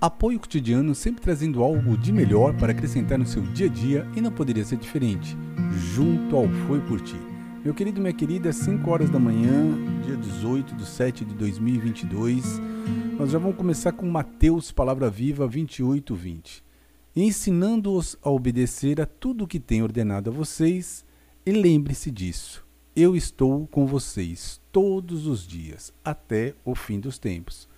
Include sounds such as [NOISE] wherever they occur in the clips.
Apoio cotidiano sempre trazendo algo de melhor para acrescentar no seu dia a dia e não poderia ser diferente. Junto ao Foi Por Ti. Meu querido, minha querida, 5 horas da manhã, dia 18 de 7 de 2022. Nós já vamos começar com Mateus, Palavra Viva 28, 20. Ensinando-os a obedecer a tudo o que tenho ordenado a vocês, e lembre-se disso. Eu estou com vocês todos os dias, até o fim dos tempos.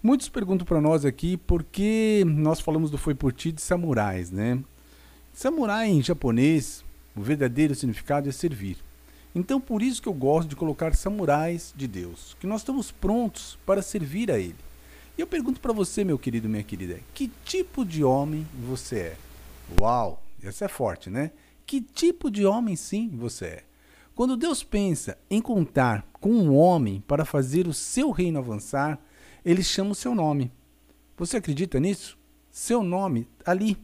Muitos perguntam para nós aqui por que nós falamos do Foi Por Ti de samurais, né? Samurai em japonês, o verdadeiro significado é servir. Então por isso que eu gosto de colocar samurais de Deus, que nós estamos prontos para servir a Ele. E eu pergunto para você, meu querido, minha querida, que tipo de homem você é? Uau, essa é forte, né? Que tipo de homem sim você é? Quando Deus pensa em contar com um homem para fazer o seu reino avançar, ele chama o seu nome. Você acredita nisso? Seu nome ali.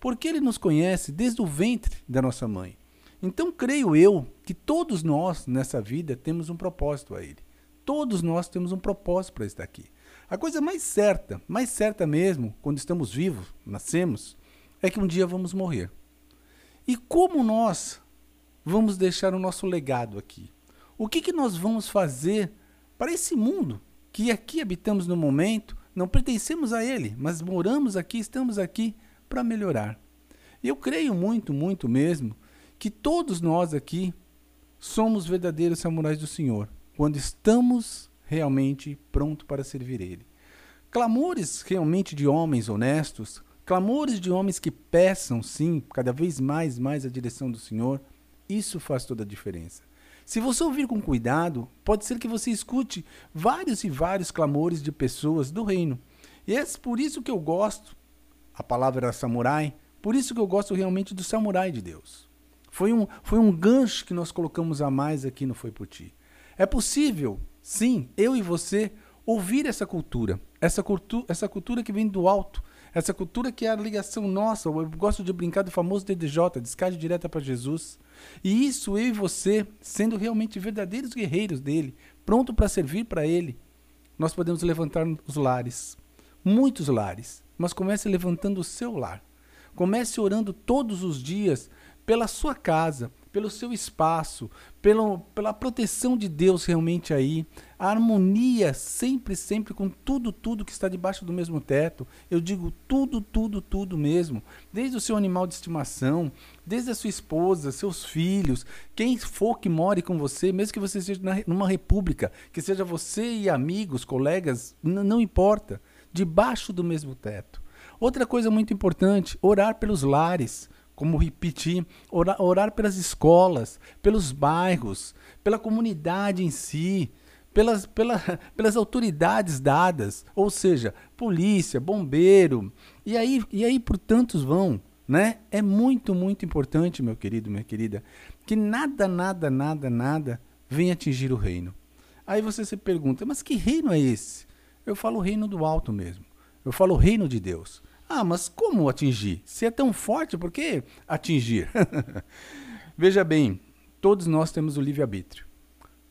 Porque ele nos conhece desde o ventre da nossa mãe. Então creio eu que todos nós nessa vida temos um propósito a ele. Todos nós temos um propósito para estar aqui. A coisa mais certa, mais certa mesmo, quando estamos vivos, nascemos, é que um dia vamos morrer. E como nós vamos deixar o nosso legado aqui? O que, que nós vamos fazer para esse mundo que aqui habitamos no momento, não pertencemos a ele, mas moramos aqui, estamos aqui para melhorar. Eu creio muito, muito mesmo, que todos nós aqui somos verdadeiros samurais do Senhor, quando estamos realmente prontos para servir Ele. Clamores realmente de homens honestos, clamores de homens que peçam, sim, cada vez mais, mais a direção do Senhor, isso faz toda a diferença. Se você ouvir com cuidado, pode ser que você escute vários e vários clamores de pessoas do reino. E é por isso que eu gosto, a palavra era samurai, por isso que eu gosto realmente do samurai de Deus. Foi um, foi um gancho que nós colocamos a mais aqui no Foi Por Ti. É possível, sim, eu e você, ouvir essa cultura, essa, cultu essa cultura que vem do alto, essa cultura que é a ligação nossa, eu gosto de brincar do famoso DDJ, descarte direta para Jesus. E isso eu e você, sendo realmente verdadeiros guerreiros dele, pronto para servir para ele, nós podemos levantar os lares, muitos lares, mas comece levantando o seu lar. Comece orando todos os dias pela sua casa, pelo seu espaço, pelo, pela proteção de Deus realmente aí, a harmonia sempre, sempre com tudo, tudo que está debaixo do mesmo teto. Eu digo tudo, tudo, tudo mesmo. Desde o seu animal de estimação, desde a sua esposa, seus filhos, quem for que more com você, mesmo que você seja numa república, que seja você e amigos, colegas, não importa, debaixo do mesmo teto. Outra coisa muito importante, orar pelos lares como repetir, orar, orar pelas escolas, pelos bairros, pela comunidade em si, pelas, pela, [LAUGHS] pelas autoridades dadas, ou seja, polícia, bombeiro, e aí, e aí por tantos vão. Né? É muito, muito importante, meu querido, minha querida, que nada, nada, nada, nada venha atingir o reino. Aí você se pergunta, mas que reino é esse? Eu falo o reino do alto mesmo. Eu falo o reino de Deus. Ah, mas como atingir? Se é tão forte, por que atingir? [LAUGHS] Veja bem, todos nós temos o livre-arbítrio.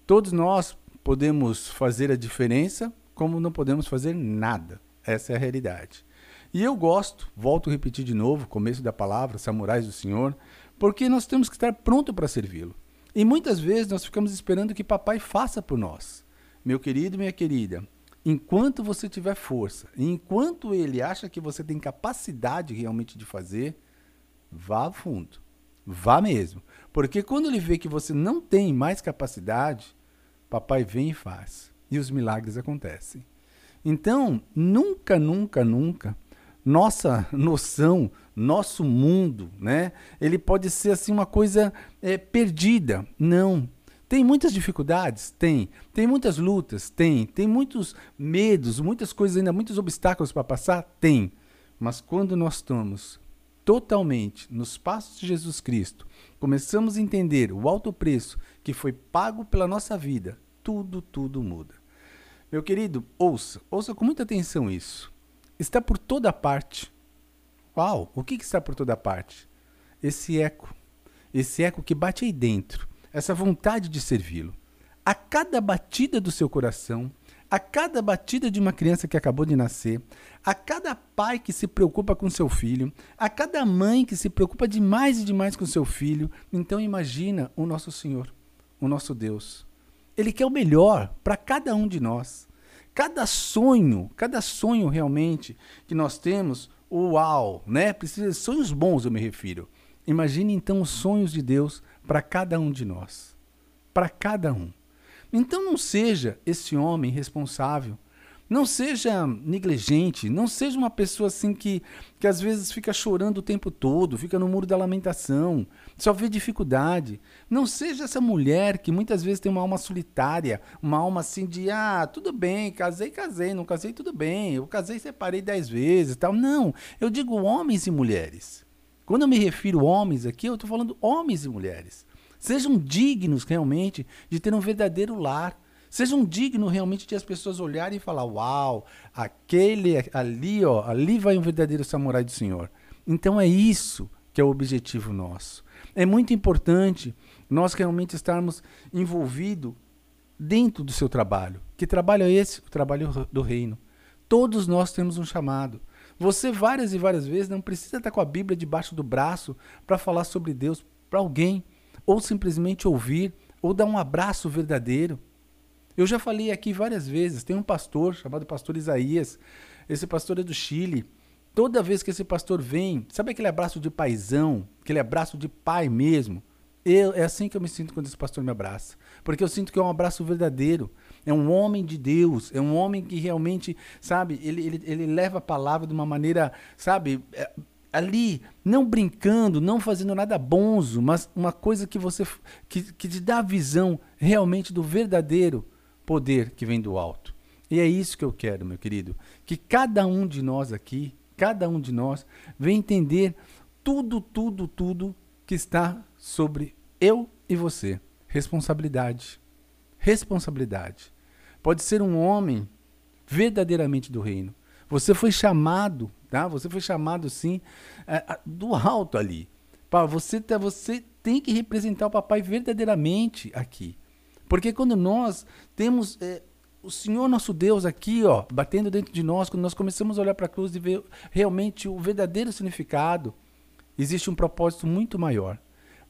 Todos nós podemos fazer a diferença, como não podemos fazer nada. Essa é a realidade. E eu gosto, volto a repetir de novo, começo da palavra, samurais do Senhor, porque nós temos que estar pronto para servi-lo. E muitas vezes nós ficamos esperando que papai faça por nós. Meu querido, minha querida, enquanto você tiver força, enquanto ele acha que você tem capacidade realmente de fazer, vá a fundo. Vá mesmo. Porque quando ele vê que você não tem mais capacidade, papai vem e faz. E os milagres acontecem. Então, nunca, nunca, nunca, nossa noção, nosso mundo, né? Ele pode ser assim uma coisa é, perdida. Não. Tem muitas dificuldades? Tem. Tem muitas lutas? Tem. Tem muitos medos, muitas coisas ainda, muitos obstáculos para passar? Tem. Mas quando nós estamos totalmente nos passos de Jesus Cristo, começamos a entender o alto preço que foi pago pela nossa vida, tudo, tudo muda. Meu querido, ouça, ouça com muita atenção isso. Está por toda parte. Uau, o que, que está por toda parte? Esse eco. Esse eco que bate aí dentro essa vontade de servi-lo. A cada batida do seu coração, a cada batida de uma criança que acabou de nascer, a cada pai que se preocupa com seu filho, a cada mãe que se preocupa demais e demais com seu filho. Então imagina o nosso Senhor, o nosso Deus. Ele quer o melhor para cada um de nós. Cada sonho, cada sonho realmente que nós temos, uau, né? Precisa sonhos bons, eu me refiro. Imagine então os sonhos de Deus para cada um de nós. Para cada um. Então não seja esse homem responsável. Não seja negligente, não seja uma pessoa assim que, que às vezes fica chorando o tempo todo, fica no muro da lamentação, só vê dificuldade. Não seja essa mulher que muitas vezes tem uma alma solitária, uma alma assim de, ah, tudo bem, casei, casei, não casei, tudo bem, eu casei, separei dez vezes tal. Não, eu digo homens e mulheres. Quando eu me refiro homens aqui, eu estou falando homens e mulheres. Sejam dignos realmente de ter um verdadeiro lar. Sejam dignos realmente de as pessoas olharem e falar: Uau, aquele ali, ó, ali vai um verdadeiro samurai do Senhor. Então é isso que é o objetivo nosso. É muito importante nós realmente estarmos envolvidos dentro do seu trabalho. Que trabalho é esse? O trabalho do reino. Todos nós temos um chamado. Você várias e várias vezes não precisa estar com a Bíblia debaixo do braço para falar sobre Deus para alguém ou simplesmente ouvir, ou dar um abraço verdadeiro. Eu já falei aqui várias vezes, tem um pastor chamado pastor Isaías, esse pastor é do Chile. Toda vez que esse pastor vem, sabe aquele abraço de paisão, aquele abraço de pai mesmo? Eu, é assim que eu me sinto quando esse pastor me abraça. Porque eu sinto que é um abraço verdadeiro. É um homem de Deus. É um homem que realmente, sabe, ele, ele, ele leva a palavra de uma maneira, sabe, é, ali, não brincando, não fazendo nada bonzo, mas uma coisa que você que, que te dá a visão realmente do verdadeiro poder que vem do alto. E é isso que eu quero, meu querido, que cada um de nós aqui, cada um de nós, venha entender tudo, tudo, tudo que está sobre eu e você. Responsabilidade. Responsabilidade. Pode ser um homem verdadeiramente do reino. Você foi chamado Tá? Você foi chamado sim é, do alto ali. Você, tá, você tem que representar o papai verdadeiramente aqui. Porque quando nós temos é, o Senhor nosso Deus aqui, ó, batendo dentro de nós, quando nós começamos a olhar para a cruz e ver realmente o verdadeiro significado, existe um propósito muito maior.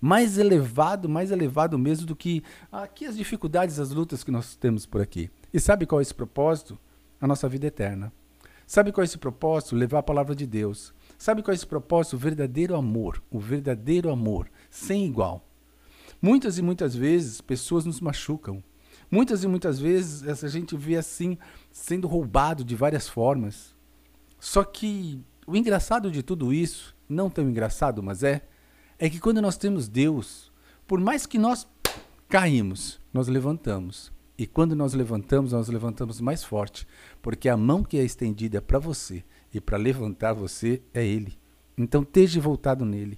Mais elevado, mais elevado mesmo do que aqui as dificuldades, as lutas que nós temos por aqui. E sabe qual é esse propósito? A nossa vida eterna. Sabe qual é esse propósito? Levar a palavra de Deus. Sabe qual é esse propósito? O verdadeiro amor. O verdadeiro amor, sem igual. Muitas e muitas vezes pessoas nos machucam. Muitas e muitas vezes a gente vê assim, sendo roubado de várias formas. Só que o engraçado de tudo isso, não tão engraçado, mas é, é que quando nós temos Deus, por mais que nós caímos, nós levantamos. E quando nós levantamos, nós levantamos mais forte, porque a mão que é estendida para você e para levantar você é Ele. Então esteja voltado nele.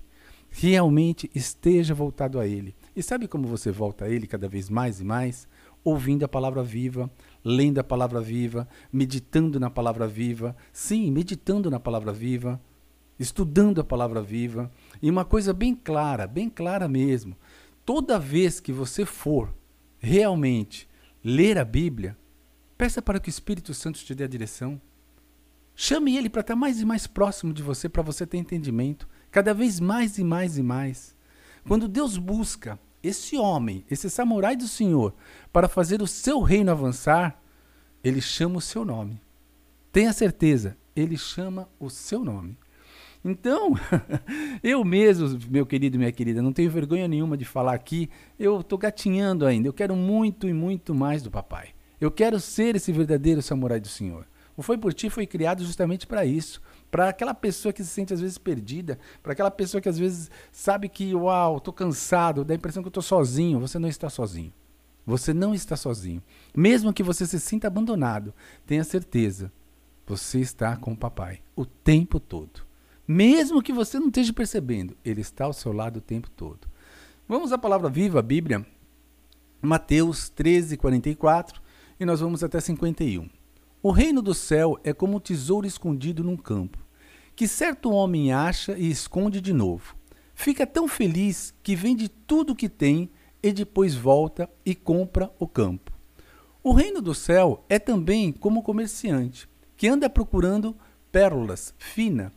Realmente esteja voltado a Ele. E sabe como você volta a Ele cada vez mais e mais? Ouvindo a palavra viva, lendo a palavra viva, meditando na palavra viva. Sim, meditando na palavra viva, estudando a palavra viva. E uma coisa bem clara, bem clara mesmo. Toda vez que você for realmente ler a Bíblia, peça para que o Espírito Santo te dê a direção. Chame ele para estar mais e mais próximo de você, para você ter entendimento, cada vez mais e mais e mais. Quando Deus busca esse homem, esse samurai do Senhor, para fazer o seu reino avançar, ele chama o seu nome. Tenha certeza, ele chama o seu nome. Então, [LAUGHS] eu mesmo, meu querido e minha querida, não tenho vergonha nenhuma de falar aqui, eu estou gatinhando ainda, eu quero muito e muito mais do papai. Eu quero ser esse verdadeiro samurai do Senhor. O Foi Por Ti foi criado justamente para isso. Para aquela pessoa que se sente às vezes perdida, para aquela pessoa que às vezes sabe que, uau, estou cansado, dá a impressão que estou sozinho. Você não está sozinho. Você não está sozinho. Mesmo que você se sinta abandonado, tenha certeza, você está com o papai o tempo todo. Mesmo que você não esteja percebendo, ele está ao seu lado o tempo todo. Vamos à palavra viva, a Bíblia, Mateus 13, 44, e nós vamos até 51. O reino do céu é como um tesouro escondido num campo, que certo homem acha e esconde de novo. Fica tão feliz que vende tudo o que tem e depois volta e compra o campo. O reino do céu é também como comerciante que anda procurando pérolas finas.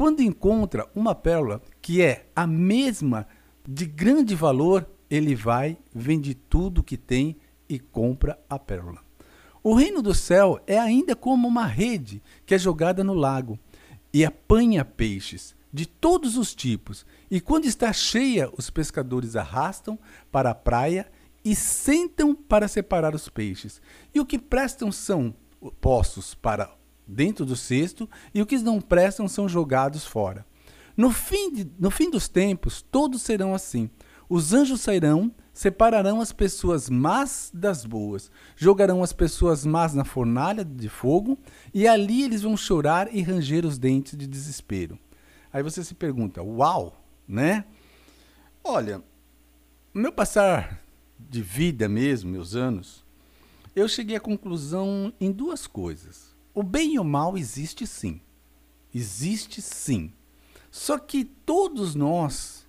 Quando encontra uma pérola que é a mesma de grande valor, ele vai, vende tudo que tem e compra a pérola. O reino do céu é ainda como uma rede que é jogada no lago e apanha peixes de todos os tipos. E quando está cheia, os pescadores arrastam para a praia e sentam para separar os peixes. E o que prestam são postos para dentro do cesto, e o que não prestam são jogados fora. No fim, de, no fim dos tempos, todos serão assim. Os anjos sairão, separarão as pessoas más das boas, jogarão as pessoas más na fornalha de fogo, e ali eles vão chorar e ranger os dentes de desespero. Aí você se pergunta, uau, né? Olha, meu passar de vida mesmo, meus anos, eu cheguei à conclusão em duas coisas. O bem e o mal existe sim. Existe sim. Só que todos nós,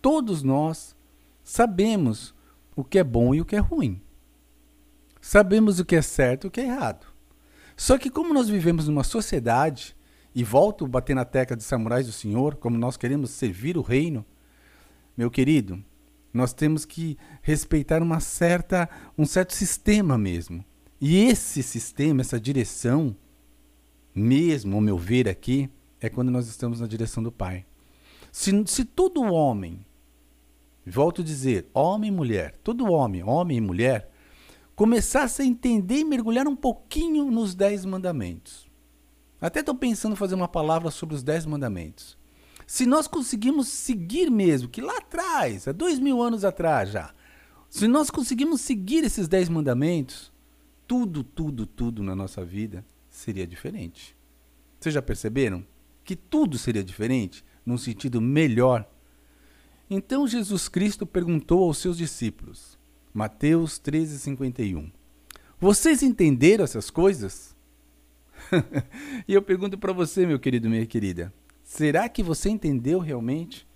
todos nós sabemos o que é bom e o que é ruim. Sabemos o que é certo e o que é errado. Só que como nós vivemos numa sociedade, e volto a bater na tecla de samurais do Senhor, como nós queremos servir o reino, meu querido, nós temos que respeitar uma certa, um certo sistema mesmo. E esse sistema, essa direção, mesmo, ao meu ver aqui, é quando nós estamos na direção do Pai. Se, se todo homem, volto a dizer, homem e mulher, todo homem, homem e mulher, começasse a entender e mergulhar um pouquinho nos dez mandamentos. Até estou pensando em fazer uma palavra sobre os dez mandamentos. Se nós conseguimos seguir mesmo, que lá atrás, há dois mil anos atrás já, se nós conseguimos seguir esses dez mandamentos, tudo, tudo, tudo na nossa vida seria diferente. Vocês já perceberam? Que tudo seria diferente, num sentido melhor. Então Jesus Cristo perguntou aos seus discípulos, Mateus 13,51, Vocês entenderam essas coisas? [LAUGHS] e eu pergunto para você, meu querido, minha querida, Será que você entendeu realmente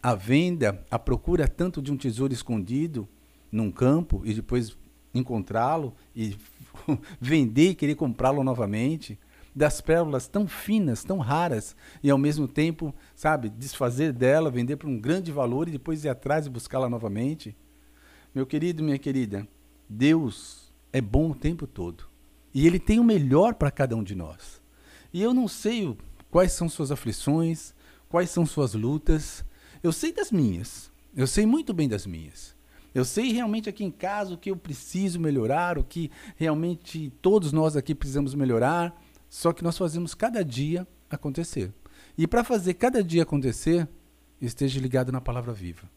a venda, a procura tanto de um tesouro escondido num campo e depois encontrá-lo e [LAUGHS] vender e querer comprá-lo novamente? Das pérolas tão finas, tão raras e ao mesmo tempo, sabe, desfazer dela, vender por um grande valor e depois ir atrás e buscá-la novamente? Meu querido, minha querida, Deus é bom o tempo todo e Ele tem o melhor para cada um de nós. E eu não sei quais são suas aflições, quais são suas lutas. Eu sei das minhas, eu sei muito bem das minhas. Eu sei realmente aqui em casa o que eu preciso melhorar, o que realmente todos nós aqui precisamos melhorar, só que nós fazemos cada dia acontecer. E para fazer cada dia acontecer, esteja ligado na palavra viva.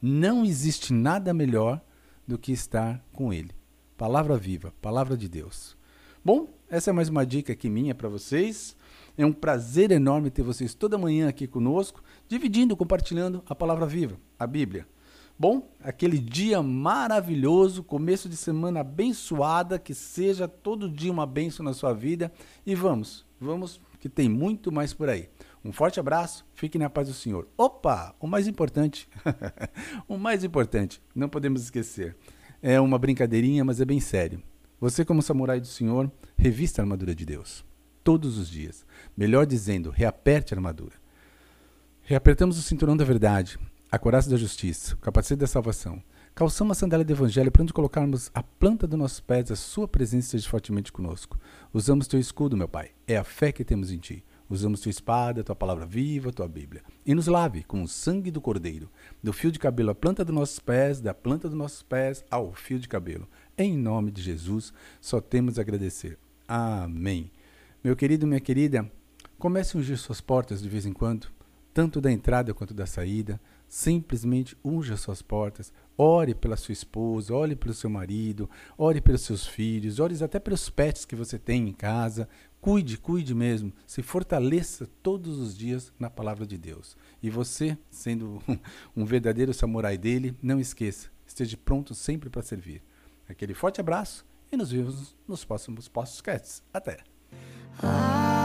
Não existe nada melhor do que estar com Ele. Palavra viva, palavra de Deus. Bom, essa é mais uma dica aqui minha para vocês. É um prazer enorme ter vocês toda manhã aqui conosco, dividindo, compartilhando a palavra viva, a Bíblia. Bom, aquele dia maravilhoso, começo de semana abençoada, que seja todo dia uma bênção na sua vida. E vamos, vamos, que tem muito mais por aí. Um forte abraço, fique na paz do Senhor. Opa, o mais importante, [LAUGHS] o mais importante, não podemos esquecer. É uma brincadeirinha, mas é bem sério. Você, como samurai do Senhor, revista a armadura de Deus todos os dias. Melhor dizendo, reaperte a armadura. Reapertamos o cinturão da verdade, a coraça da justiça, o capacete da salvação. Calçamos a sandália do evangelho para onde colocarmos a planta dos nossos pés, a sua presença esteja fortemente conosco. Usamos teu escudo, meu Pai. É a fé que temos em ti. Usamos tua espada, tua palavra viva, tua Bíblia. E nos lave com o sangue do Cordeiro, do fio de cabelo à planta dos nossos pés, da planta dos nossos pés ao fio de cabelo. Em nome de Jesus, só temos a agradecer. Amém. Meu querido, minha querida, comece a ungir suas portas de vez em quando, tanto da entrada quanto da saída. Simplesmente unja suas portas. Ore pela sua esposa, ore pelo seu marido, ore pelos seus filhos, ore até pelos pets que você tem em casa. Cuide, cuide mesmo. Se fortaleça todos os dias na palavra de Deus. E você, sendo [LAUGHS] um verdadeiro samurai dele, não esqueça, esteja pronto sempre para servir. Aquele forte abraço e nos vemos nos próximos podcasts. Até! Ah.